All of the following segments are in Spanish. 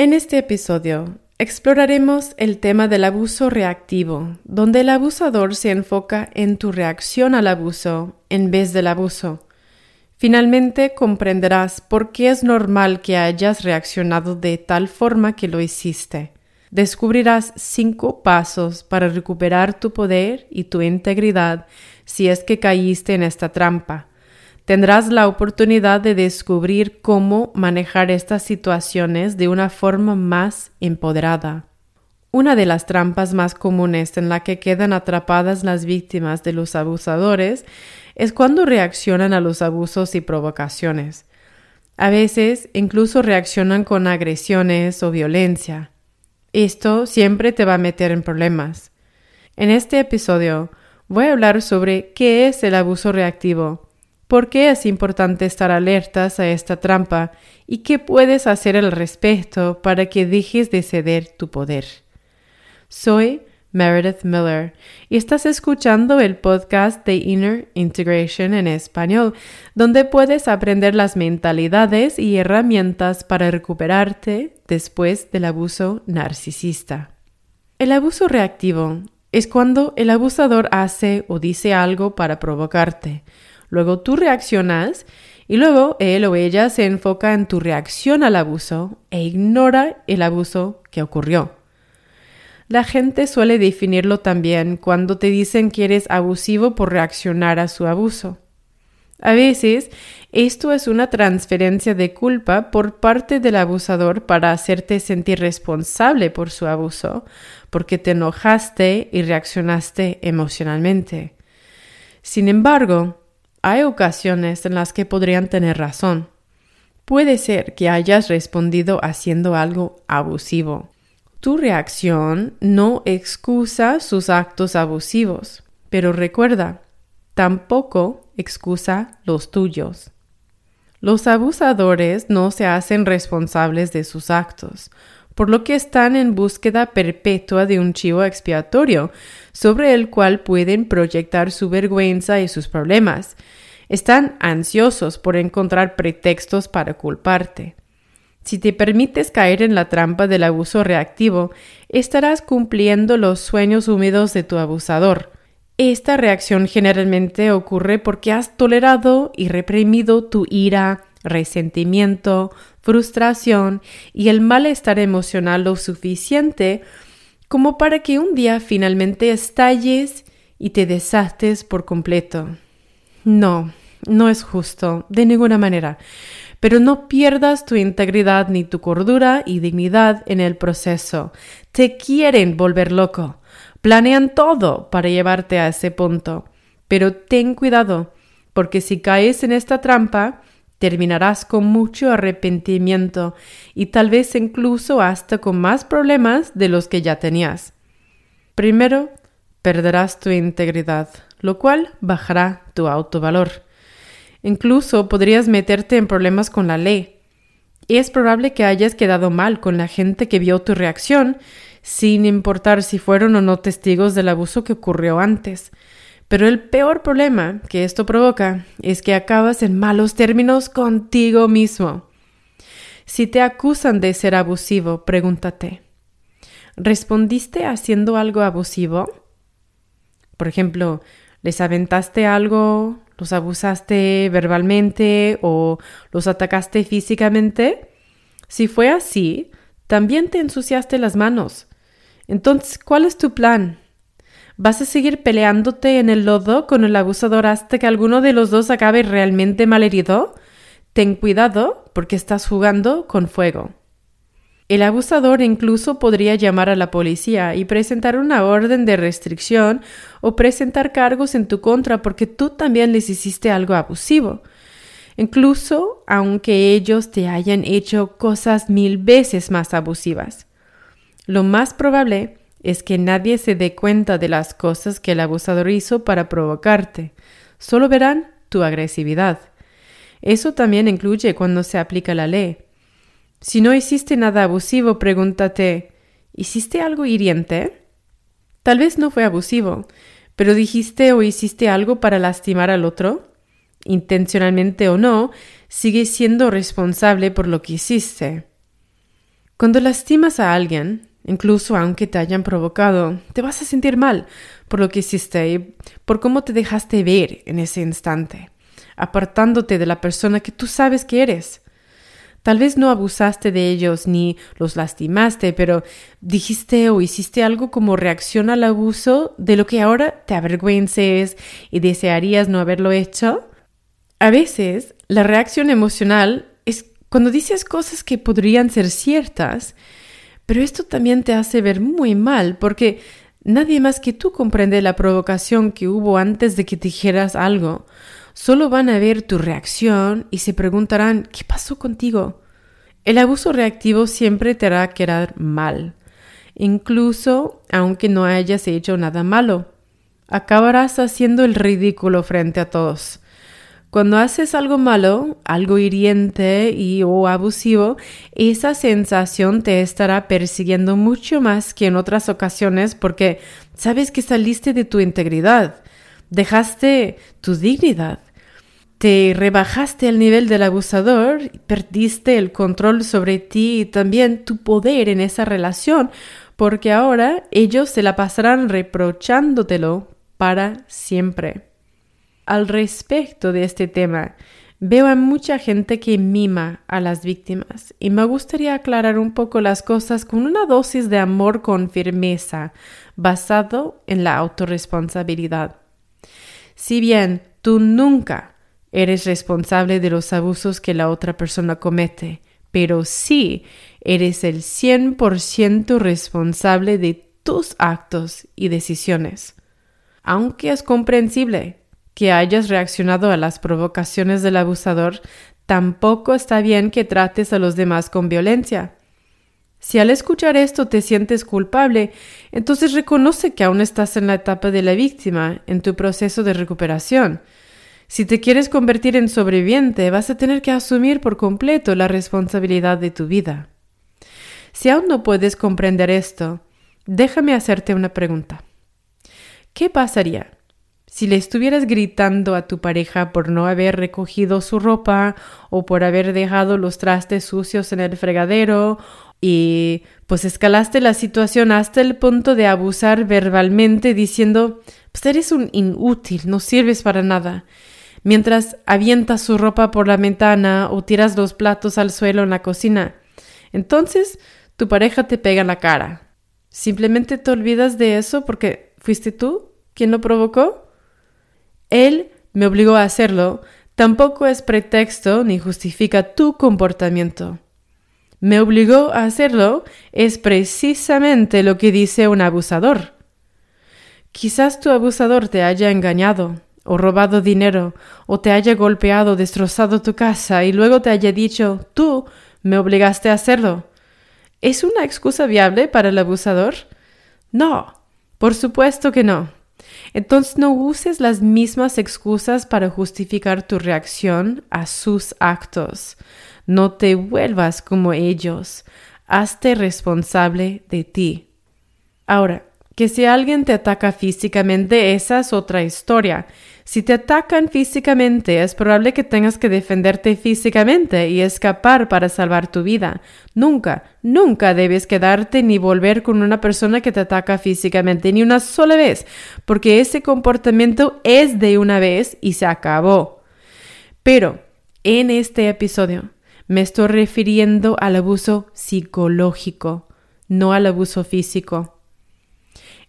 En este episodio exploraremos el tema del abuso reactivo, donde el abusador se enfoca en tu reacción al abuso en vez del abuso. Finalmente comprenderás por qué es normal que hayas reaccionado de tal forma que lo hiciste. Descubrirás cinco pasos para recuperar tu poder y tu integridad si es que caíste en esta trampa tendrás la oportunidad de descubrir cómo manejar estas situaciones de una forma más empoderada. Una de las trampas más comunes en la que quedan atrapadas las víctimas de los abusadores es cuando reaccionan a los abusos y provocaciones. A veces incluso reaccionan con agresiones o violencia. Esto siempre te va a meter en problemas. En este episodio voy a hablar sobre qué es el abuso reactivo, ¿Por qué es importante estar alertas a esta trampa y qué puedes hacer al respecto para que dejes de ceder tu poder? Soy Meredith Miller y estás escuchando el podcast de Inner Integration en español, donde puedes aprender las mentalidades y herramientas para recuperarte después del abuso narcisista. El abuso reactivo es cuando el abusador hace o dice algo para provocarte Luego tú reaccionas y luego él o ella se enfoca en tu reacción al abuso e ignora el abuso que ocurrió. La gente suele definirlo también cuando te dicen que eres abusivo por reaccionar a su abuso. A veces, esto es una transferencia de culpa por parte del abusador para hacerte sentir responsable por su abuso, porque te enojaste y reaccionaste emocionalmente. Sin embargo, hay ocasiones en las que podrían tener razón. Puede ser que hayas respondido haciendo algo abusivo. Tu reacción no excusa sus actos abusivos, pero recuerda, tampoco excusa los tuyos. Los abusadores no se hacen responsables de sus actos, por lo que están en búsqueda perpetua de un chivo expiatorio sobre el cual pueden proyectar su vergüenza y sus problemas. Están ansiosos por encontrar pretextos para culparte. Si te permites caer en la trampa del abuso reactivo, estarás cumpliendo los sueños húmedos de tu abusador. Esta reacción generalmente ocurre porque has tolerado y reprimido tu ira, resentimiento, frustración y el malestar emocional lo suficiente como para que un día finalmente estalles y te desastes por completo. No, no es justo, de ninguna manera. Pero no pierdas tu integridad ni tu cordura y dignidad en el proceso. Te quieren volver loco. Planean todo para llevarte a ese punto. Pero ten cuidado, porque si caes en esta trampa, terminarás con mucho arrepentimiento y tal vez incluso hasta con más problemas de los que ya tenías. Primero, perderás tu integridad, lo cual bajará tu autovalor. Incluso podrías meterte en problemas con la ley. Es probable que hayas quedado mal con la gente que vio tu reacción, sin importar si fueron o no testigos del abuso que ocurrió antes. Pero el peor problema que esto provoca es que acabas en malos términos contigo mismo. Si te acusan de ser abusivo, pregúntate, ¿respondiste haciendo algo abusivo? Por ejemplo, ¿les aventaste algo, los abusaste verbalmente o los atacaste físicamente? Si fue así, también te ensuciaste las manos. Entonces, ¿cuál es tu plan? ¿Vas a seguir peleándote en el lodo con el abusador hasta que alguno de los dos acabe realmente malherido? Ten cuidado porque estás jugando con fuego. El abusador incluso podría llamar a la policía y presentar una orden de restricción o presentar cargos en tu contra porque tú también les hiciste algo abusivo. Incluso aunque ellos te hayan hecho cosas mil veces más abusivas. Lo más probable es que nadie se dé cuenta de las cosas que el abusador hizo para provocarte. Solo verán tu agresividad. Eso también incluye cuando se aplica la ley. Si no hiciste nada abusivo, pregúntate, ¿hiciste algo hiriente? Tal vez no fue abusivo, pero dijiste o hiciste algo para lastimar al otro. Intencionalmente o no, sigues siendo responsable por lo que hiciste. Cuando lastimas a alguien, incluso aunque te hayan provocado, te vas a sentir mal por lo que hiciste y por cómo te dejaste ver en ese instante, apartándote de la persona que tú sabes que eres. Tal vez no abusaste de ellos ni los lastimaste, pero dijiste o hiciste algo como reacción al abuso de lo que ahora te avergüences y desearías no haberlo hecho. A veces, la reacción emocional es cuando dices cosas que podrían ser ciertas, pero esto también te hace ver muy mal porque nadie más que tú comprende la provocación que hubo antes de que dijeras algo. Solo van a ver tu reacción y se preguntarán ¿qué pasó contigo? El abuso reactivo siempre te hará quedar mal, incluso aunque no hayas hecho nada malo. Acabarás haciendo el ridículo frente a todos. Cuando haces algo malo, algo hiriente y o abusivo, esa sensación te estará persiguiendo mucho más que en otras ocasiones porque sabes que saliste de tu integridad, dejaste tu dignidad, te rebajaste al nivel del abusador, perdiste el control sobre ti y también tu poder en esa relación, porque ahora ellos se la pasarán reprochándotelo para siempre al respecto de este tema. Veo a mucha gente que mima a las víctimas y me gustaría aclarar un poco las cosas con una dosis de amor con firmeza, basado en la autorresponsabilidad. Si bien tú nunca eres responsable de los abusos que la otra persona comete, pero sí eres el 100% responsable de tus actos y decisiones. Aunque es comprensible que hayas reaccionado a las provocaciones del abusador, tampoco está bien que trates a los demás con violencia. Si al escuchar esto te sientes culpable, entonces reconoce que aún estás en la etapa de la víctima, en tu proceso de recuperación. Si te quieres convertir en sobreviviente, vas a tener que asumir por completo la responsabilidad de tu vida. Si aún no puedes comprender esto, déjame hacerte una pregunta. ¿Qué pasaría si le estuvieras gritando a tu pareja por no haber recogido su ropa o por haber dejado los trastes sucios en el fregadero y pues escalaste la situación hasta el punto de abusar verbalmente diciendo pues eres un inútil, no sirves para nada, mientras avientas su ropa por la ventana o tiras los platos al suelo en la cocina. Entonces tu pareja te pega la cara. Simplemente te olvidas de eso porque fuiste tú quien lo provocó. Él me obligó a hacerlo, tampoco es pretexto ni justifica tu comportamiento. Me obligó a hacerlo es precisamente lo que dice un abusador. Quizás tu abusador te haya engañado, o robado dinero, o te haya golpeado, destrozado tu casa, y luego te haya dicho tú me obligaste a hacerlo. ¿Es una excusa viable para el abusador? No, por supuesto que no. Entonces no uses las mismas excusas para justificar tu reacción a sus actos. No te vuelvas como ellos. Hazte responsable de ti. Ahora, que si alguien te ataca físicamente, esa es otra historia. Si te atacan físicamente, es probable que tengas que defenderte físicamente y escapar para salvar tu vida. Nunca, nunca debes quedarte ni volver con una persona que te ataca físicamente, ni una sola vez, porque ese comportamiento es de una vez y se acabó. Pero, en este episodio, me estoy refiriendo al abuso psicológico, no al abuso físico.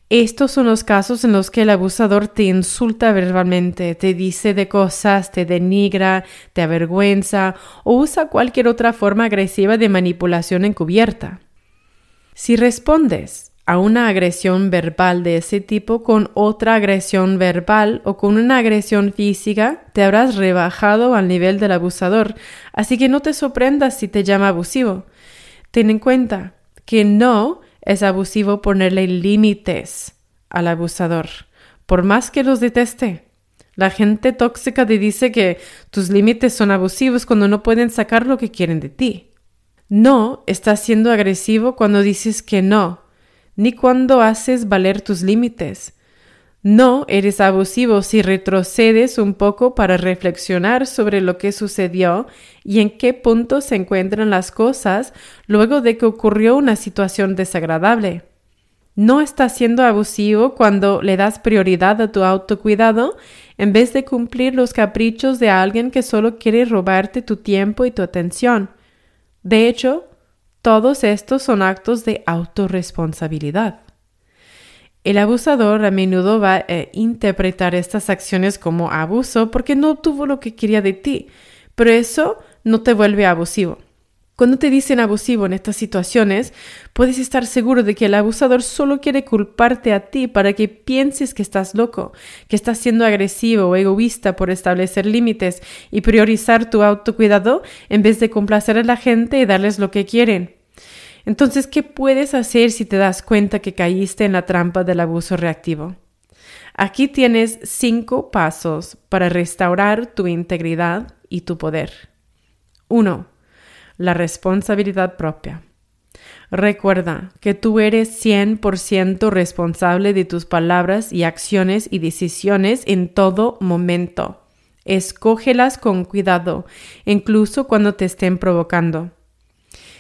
Estos son los casos en los que el abusador te insulta verbalmente, te dice de cosas, te denigra, te avergüenza o usa cualquier otra forma agresiva de manipulación encubierta. Si respondes a una agresión verbal de ese tipo con otra agresión verbal o con una agresión física, te habrás rebajado al nivel del abusador, así que no te sorprendas si te llama abusivo. Ten en cuenta que no es abusivo ponerle límites al abusador, por más que los deteste. La gente tóxica te dice que tus límites son abusivos cuando no pueden sacar lo que quieren de ti. No estás siendo agresivo cuando dices que no, ni cuando haces valer tus límites. No eres abusivo si retrocedes un poco para reflexionar sobre lo que sucedió y en qué punto se encuentran las cosas luego de que ocurrió una situación desagradable. No estás siendo abusivo cuando le das prioridad a tu autocuidado en vez de cumplir los caprichos de alguien que solo quiere robarte tu tiempo y tu atención. De hecho, todos estos son actos de autorresponsabilidad. El abusador a menudo va a interpretar estas acciones como abuso porque no obtuvo lo que quería de ti, pero eso no te vuelve abusivo. Cuando te dicen abusivo en estas situaciones, puedes estar seguro de que el abusador solo quiere culparte a ti para que pienses que estás loco, que estás siendo agresivo o egoísta por establecer límites y priorizar tu autocuidado en vez de complacer a la gente y darles lo que quieren. Entonces, ¿qué puedes hacer si te das cuenta que caíste en la trampa del abuso reactivo? Aquí tienes cinco pasos para restaurar tu integridad y tu poder. 1. La responsabilidad propia. Recuerda que tú eres 100% responsable de tus palabras y acciones y decisiones en todo momento. Escógelas con cuidado, incluso cuando te estén provocando.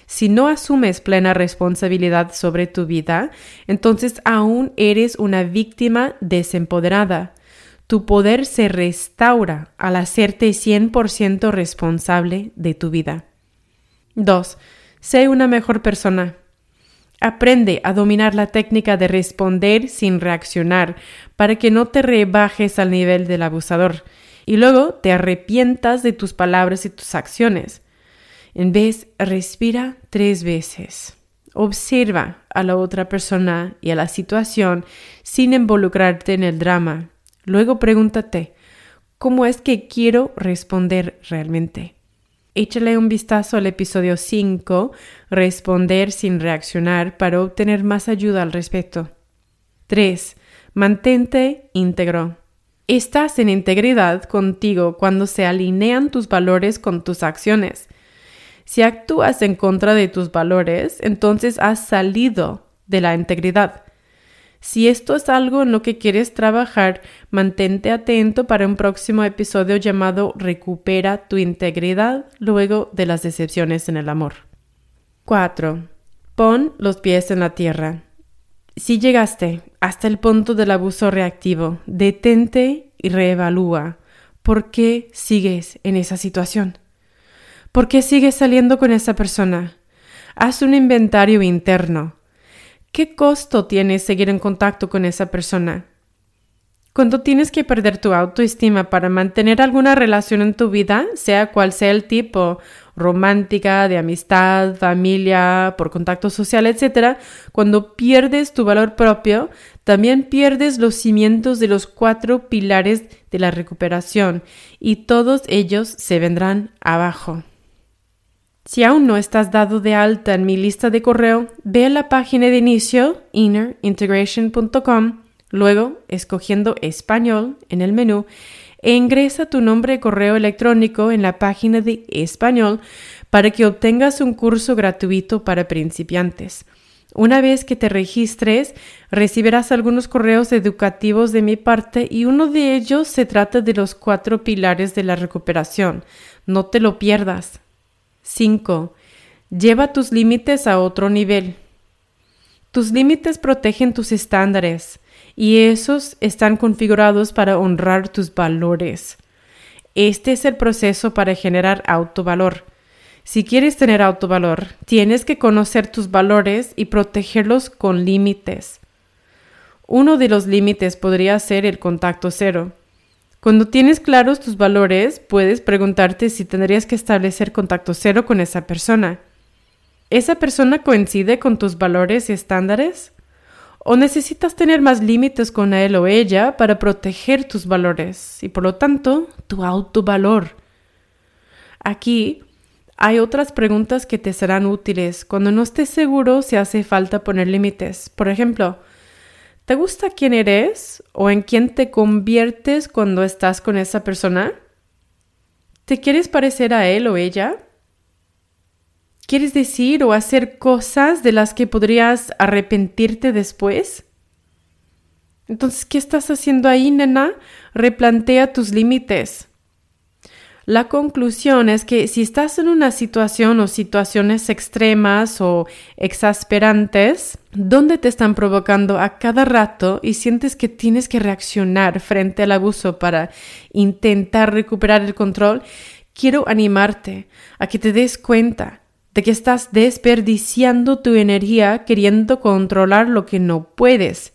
Si no asumes plena responsabilidad sobre tu vida, entonces aún eres una víctima desempoderada. Tu poder se restaura al hacerte 100% responsable de tu vida. 2. Sé una mejor persona. Aprende a dominar la técnica de responder sin reaccionar para que no te rebajes al nivel del abusador y luego te arrepientas de tus palabras y tus acciones. En vez, respira tres veces. Observa a la otra persona y a la situación sin involucrarte en el drama. Luego pregúntate, ¿cómo es que quiero responder realmente? Échale un vistazo al episodio 5, Responder sin reaccionar, para obtener más ayuda al respecto. 3. Mantente íntegro. Estás en integridad contigo cuando se alinean tus valores con tus acciones. Si actúas en contra de tus valores, entonces has salido de la integridad. Si esto es algo en lo que quieres trabajar, mantente atento para un próximo episodio llamado Recupera tu integridad luego de las decepciones en el amor. 4. Pon los pies en la tierra. Si llegaste hasta el punto del abuso reactivo, detente y reevalúa. ¿Por qué sigues en esa situación? ¿Por qué sigues saliendo con esa persona? Haz un inventario interno. ¿Qué costo tiene seguir en contacto con esa persona? Cuando tienes que perder tu autoestima para mantener alguna relación en tu vida, sea cual sea el tipo, romántica, de amistad, familia, por contacto social, etc., cuando pierdes tu valor propio, también pierdes los cimientos de los cuatro pilares de la recuperación y todos ellos se vendrán abajo. Si aún no estás dado de alta en mi lista de correo, ve a la página de inicio innerintegration.com, luego escogiendo español en el menú e ingresa tu nombre de correo electrónico en la página de español para que obtengas un curso gratuito para principiantes. Una vez que te registres, recibirás algunos correos educativos de mi parte y uno de ellos se trata de los cuatro pilares de la recuperación. No te lo pierdas. 5. Lleva tus límites a otro nivel. Tus límites protegen tus estándares y esos están configurados para honrar tus valores. Este es el proceso para generar autovalor. Si quieres tener autovalor, tienes que conocer tus valores y protegerlos con límites. Uno de los límites podría ser el contacto cero. Cuando tienes claros tus valores, puedes preguntarte si tendrías que establecer contacto cero con esa persona. ¿Esa persona coincide con tus valores y estándares? ¿O necesitas tener más límites con él o ella para proteger tus valores y por lo tanto tu autovalor? Aquí hay otras preguntas que te serán útiles cuando no estés seguro si hace falta poner límites. Por ejemplo, ¿Te gusta quién eres o en quién te conviertes cuando estás con esa persona? ¿Te quieres parecer a él o ella? ¿Quieres decir o hacer cosas de las que podrías arrepentirte después? Entonces, ¿qué estás haciendo ahí, nena? Replantea tus límites. La conclusión es que si estás en una situación o situaciones extremas o exasperantes, donde te están provocando a cada rato y sientes que tienes que reaccionar frente al abuso para intentar recuperar el control, quiero animarte a que te des cuenta de que estás desperdiciando tu energía queriendo controlar lo que no puedes.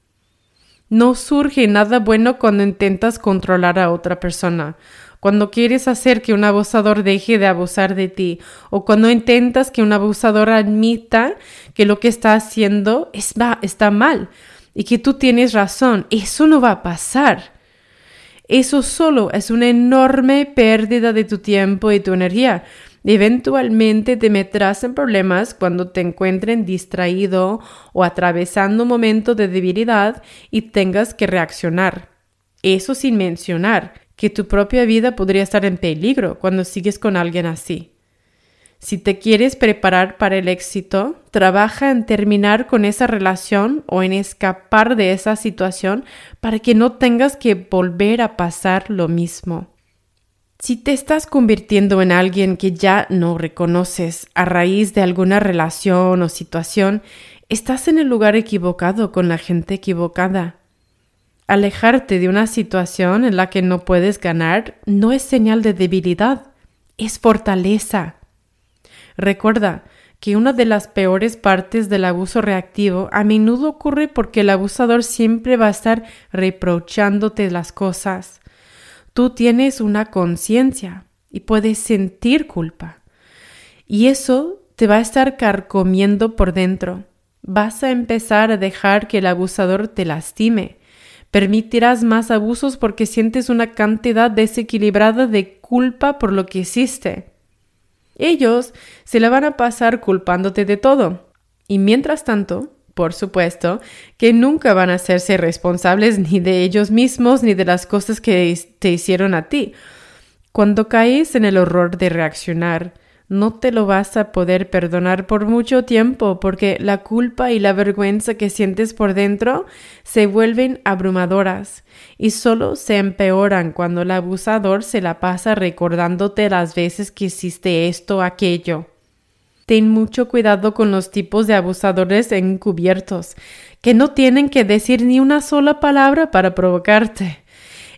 No surge nada bueno cuando intentas controlar a otra persona cuando quieres hacer que un abusador deje de abusar de ti o cuando intentas que un abusador admita que lo que está haciendo es, está mal y que tú tienes razón, eso no va a pasar. Eso solo es una enorme pérdida de tu tiempo y tu energía. Eventualmente te meterás en problemas cuando te encuentren distraído o atravesando un momento de debilidad y tengas que reaccionar. Eso sin mencionar que tu propia vida podría estar en peligro cuando sigues con alguien así. Si te quieres preparar para el éxito, trabaja en terminar con esa relación o en escapar de esa situación para que no tengas que volver a pasar lo mismo. Si te estás convirtiendo en alguien que ya no reconoces a raíz de alguna relación o situación, estás en el lugar equivocado con la gente equivocada. Alejarte de una situación en la que no puedes ganar no es señal de debilidad, es fortaleza. Recuerda que una de las peores partes del abuso reactivo a menudo ocurre porque el abusador siempre va a estar reprochándote las cosas. Tú tienes una conciencia y puedes sentir culpa. Y eso te va a estar carcomiendo por dentro. Vas a empezar a dejar que el abusador te lastime Permitirás más abusos porque sientes una cantidad desequilibrada de culpa por lo que hiciste. Ellos se la van a pasar culpándote de todo. Y mientras tanto, por supuesto, que nunca van a hacerse responsables ni de ellos mismos ni de las cosas que te hicieron a ti. Cuando caes en el horror de reaccionar, no te lo vas a poder perdonar por mucho tiempo porque la culpa y la vergüenza que sientes por dentro se vuelven abrumadoras y solo se empeoran cuando el abusador se la pasa recordándote las veces que hiciste esto o aquello. Ten mucho cuidado con los tipos de abusadores encubiertos, que no tienen que decir ni una sola palabra para provocarte.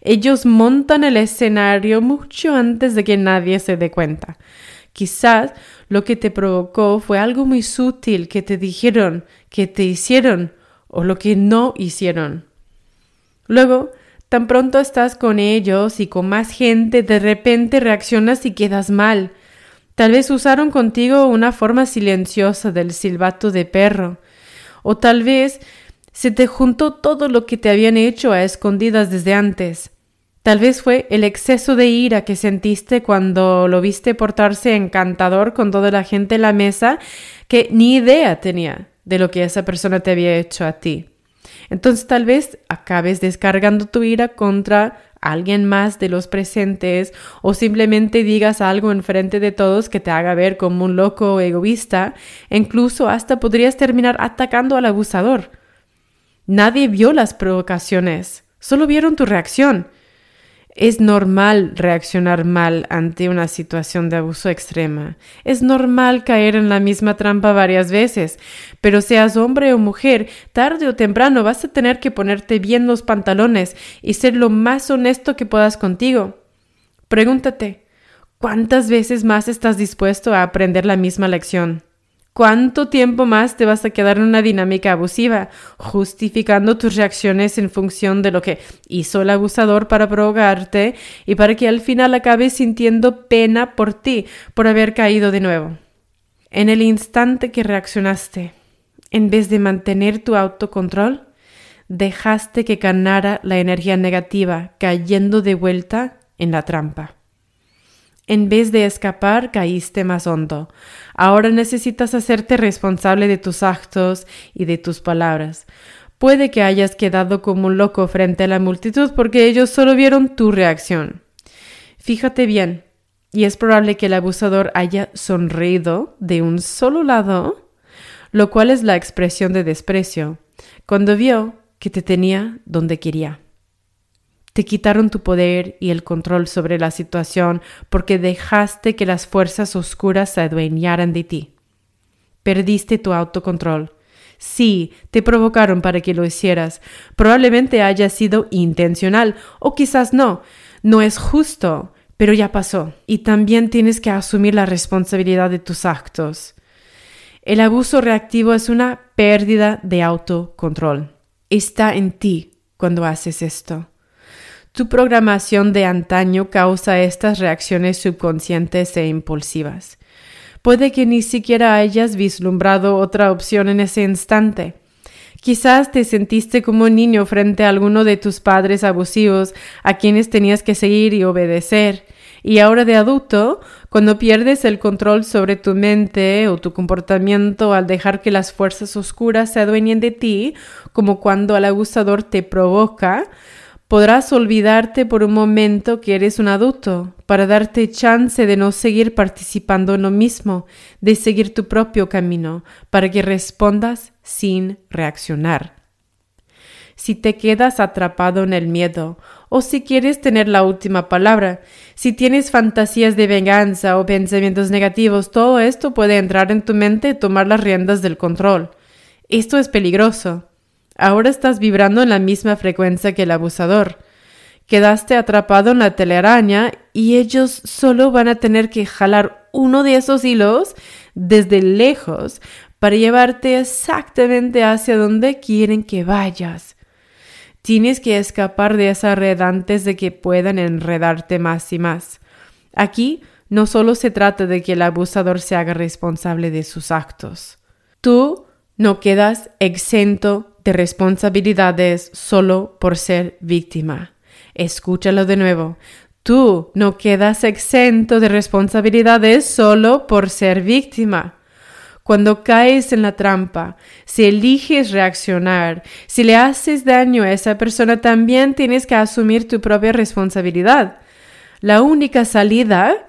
Ellos montan el escenario mucho antes de que nadie se dé cuenta. Quizás lo que te provocó fue algo muy sutil que te dijeron, que te hicieron o lo que no hicieron. Luego, tan pronto estás con ellos y con más gente, de repente reaccionas y quedas mal. Tal vez usaron contigo una forma silenciosa del silbato de perro. O tal vez se te juntó todo lo que te habían hecho a escondidas desde antes. Tal vez fue el exceso de ira que sentiste cuando lo viste portarse encantador con toda la gente en la mesa que ni idea tenía de lo que esa persona te había hecho a ti. Entonces tal vez acabes descargando tu ira contra alguien más de los presentes o simplemente digas algo en frente de todos que te haga ver como un loco egoísta e incluso hasta podrías terminar atacando al abusador. Nadie vio las provocaciones, solo vieron tu reacción es normal reaccionar mal ante una situación de abuso extrema. Es normal caer en la misma trampa varias veces, pero seas hombre o mujer, tarde o temprano vas a tener que ponerte bien los pantalones y ser lo más honesto que puedas contigo. Pregúntate, ¿cuántas veces más estás dispuesto a aprender la misma lección? ¿Cuánto tiempo más te vas a quedar en una dinámica abusiva, justificando tus reacciones en función de lo que hizo el abusador para provocarte y para que al final acabes sintiendo pena por ti por haber caído de nuevo? En el instante que reaccionaste, en vez de mantener tu autocontrol, dejaste que ganara la energía negativa, cayendo de vuelta en la trampa. En vez de escapar, caíste más hondo. Ahora necesitas hacerte responsable de tus actos y de tus palabras. Puede que hayas quedado como un loco frente a la multitud porque ellos solo vieron tu reacción. Fíjate bien, y es probable que el abusador haya sonreído de un solo lado, lo cual es la expresión de desprecio. Cuando vio que te tenía donde quería. Te quitaron tu poder y el control sobre la situación porque dejaste que las fuerzas oscuras se adueñaran de ti. Perdiste tu autocontrol. Sí, te provocaron para que lo hicieras. Probablemente haya sido intencional o quizás no. No es justo, pero ya pasó. Y también tienes que asumir la responsabilidad de tus actos. El abuso reactivo es una pérdida de autocontrol. Está en ti cuando haces esto. Tu programación de antaño causa estas reacciones subconscientes e impulsivas. Puede que ni siquiera hayas vislumbrado otra opción en ese instante. Quizás te sentiste como un niño frente a alguno de tus padres abusivos a quienes tenías que seguir y obedecer. Y ahora de adulto, cuando pierdes el control sobre tu mente o tu comportamiento al dejar que las fuerzas oscuras se adueñen de ti, como cuando el abusador te provoca, Podrás olvidarte por un momento que eres un adulto para darte chance de no seguir participando en lo mismo, de seguir tu propio camino, para que respondas sin reaccionar. Si te quedas atrapado en el miedo, o si quieres tener la última palabra, si tienes fantasías de venganza o pensamientos negativos, todo esto puede entrar en tu mente y tomar las riendas del control. Esto es peligroso. Ahora estás vibrando en la misma frecuencia que el abusador. Quedaste atrapado en la telaraña y ellos solo van a tener que jalar uno de esos hilos desde lejos para llevarte exactamente hacia donde quieren que vayas. Tienes que escapar de esa red antes de que puedan enredarte más y más. Aquí no solo se trata de que el abusador se haga responsable de sus actos. Tú no quedas exento de responsabilidades solo por ser víctima. Escúchalo de nuevo. Tú no quedas exento de responsabilidades solo por ser víctima. Cuando caes en la trampa, si eliges reaccionar, si le haces daño a esa persona, también tienes que asumir tu propia responsabilidad. La única salida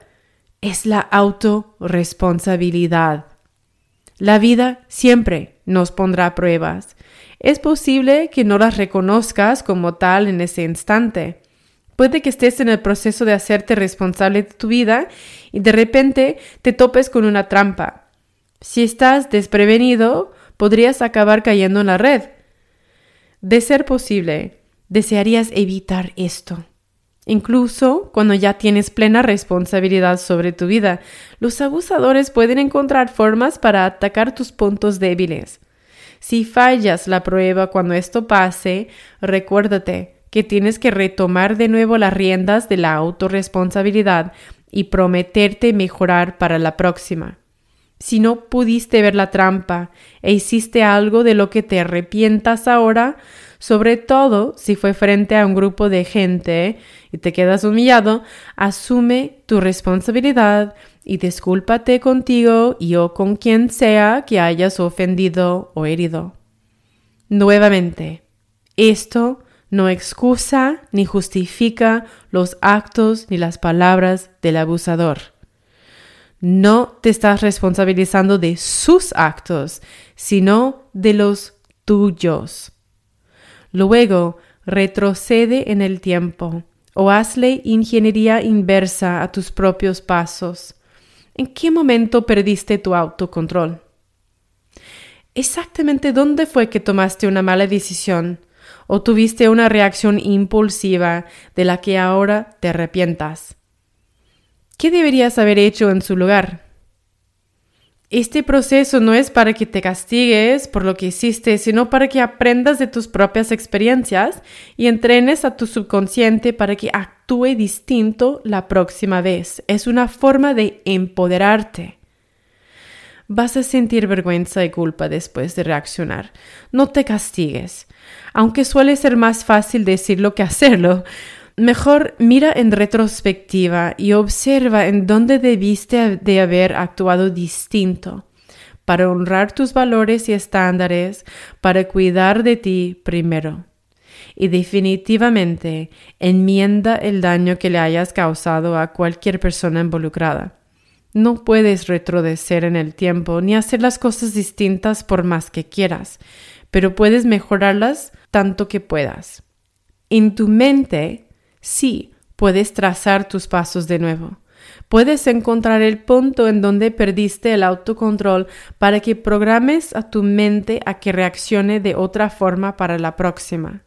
es la autorresponsabilidad. La vida siempre nos pondrá pruebas es posible que no las reconozcas como tal en ese instante. Puede que estés en el proceso de hacerte responsable de tu vida y de repente te topes con una trampa. Si estás desprevenido, podrías acabar cayendo en la red. De ser posible, desearías evitar esto. Incluso cuando ya tienes plena responsabilidad sobre tu vida, los abusadores pueden encontrar formas para atacar tus puntos débiles. Si fallas la prueba cuando esto pase, recuérdate que tienes que retomar de nuevo las riendas de la autorresponsabilidad y prometerte mejorar para la próxima. Si no pudiste ver la trampa e hiciste algo de lo que te arrepientas ahora, sobre todo si fue frente a un grupo de gente y te quedas humillado, asume tu responsabilidad y discúlpate contigo y o con quien sea que hayas ofendido o herido. Nuevamente, esto no excusa ni justifica los actos ni las palabras del abusador. No te estás responsabilizando de sus actos, sino de los tuyos. Luego, retrocede en el tiempo o hazle ingeniería inversa a tus propios pasos. ¿En qué momento perdiste tu autocontrol? Exactamente dónde fue que tomaste una mala decisión o tuviste una reacción impulsiva de la que ahora te arrepientas. ¿Qué deberías haber hecho en su lugar? Este proceso no es para que te castigues por lo que hiciste, sino para que aprendas de tus propias experiencias y entrenes a tu subconsciente para que actúe distinto la próxima vez. Es una forma de empoderarte. Vas a sentir vergüenza y culpa después de reaccionar. No te castigues. Aunque suele ser más fácil decirlo que hacerlo, Mejor mira en retrospectiva y observa en dónde debiste de haber actuado distinto para honrar tus valores y estándares, para cuidar de ti primero. Y definitivamente enmienda el daño que le hayas causado a cualquier persona involucrada. No puedes retroceder en el tiempo ni hacer las cosas distintas por más que quieras, pero puedes mejorarlas tanto que puedas. En tu mente, sí, puedes trazar tus pasos de nuevo. Puedes encontrar el punto en donde perdiste el autocontrol para que programes a tu mente a que reaccione de otra forma para la próxima.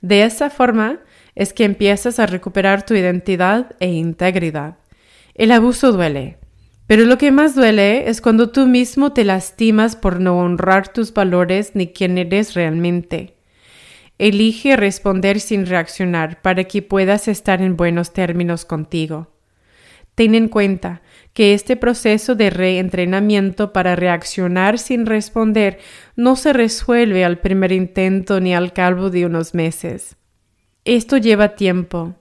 De esa forma es que empiezas a recuperar tu identidad e integridad. El abuso duele, pero lo que más duele es cuando tú mismo te lastimas por no honrar tus valores ni quién eres realmente. Elige responder sin reaccionar para que puedas estar en buenos términos contigo. Ten en cuenta que este proceso de reentrenamiento para reaccionar sin responder no se resuelve al primer intento ni al cabo de unos meses. Esto lleva tiempo.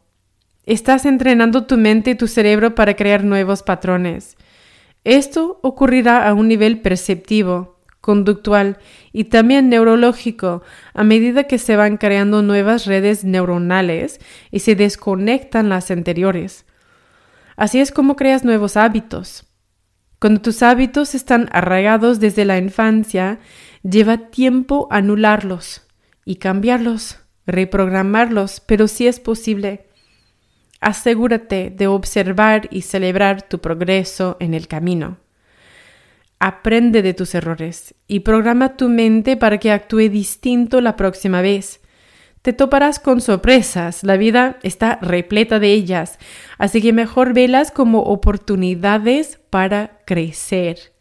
Estás entrenando tu mente y tu cerebro para crear nuevos patrones. Esto ocurrirá a un nivel perceptivo, conductual y también neurológico a medida que se van creando nuevas redes neuronales y se desconectan las anteriores. Así es como creas nuevos hábitos. Cuando tus hábitos están arraigados desde la infancia, lleva tiempo anularlos y cambiarlos, reprogramarlos, pero si es posible. Asegúrate de observar y celebrar tu progreso en el camino. Aprende de tus errores y programa tu mente para que actúe distinto la próxima vez. Te toparás con sorpresas, la vida está repleta de ellas, así que mejor velas como oportunidades para crecer.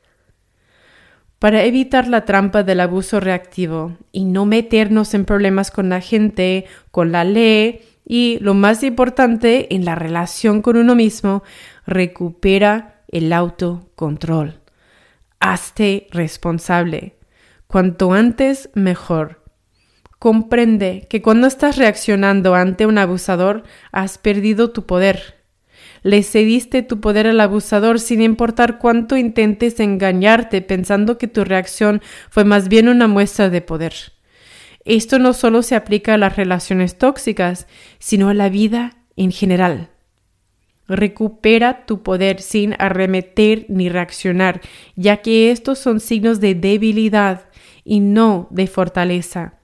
Para evitar la trampa del abuso reactivo y no meternos en problemas con la gente, con la ley y, lo más importante, en la relación con uno mismo, recupera el autocontrol. Hazte responsable. Cuanto antes, mejor. Comprende que cuando estás reaccionando ante un abusador has perdido tu poder. Le cediste tu poder al abusador sin importar cuánto intentes engañarte pensando que tu reacción fue más bien una muestra de poder. Esto no solo se aplica a las relaciones tóxicas, sino a la vida en general. Recupera tu poder sin arremeter ni reaccionar, ya que estos son signos de debilidad y no de fortaleza.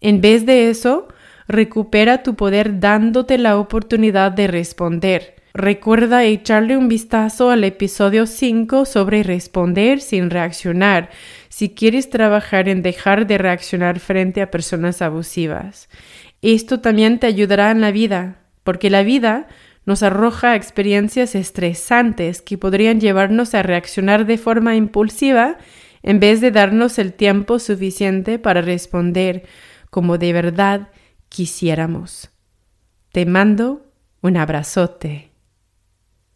En vez de eso, recupera tu poder dándote la oportunidad de responder. Recuerda echarle un vistazo al episodio 5 sobre responder sin reaccionar si quieres trabajar en dejar de reaccionar frente a personas abusivas. Esto también te ayudará en la vida, porque la vida nos arroja experiencias estresantes que podrían llevarnos a reaccionar de forma impulsiva en vez de darnos el tiempo suficiente para responder como de verdad quisiéramos. Te mando un abrazote.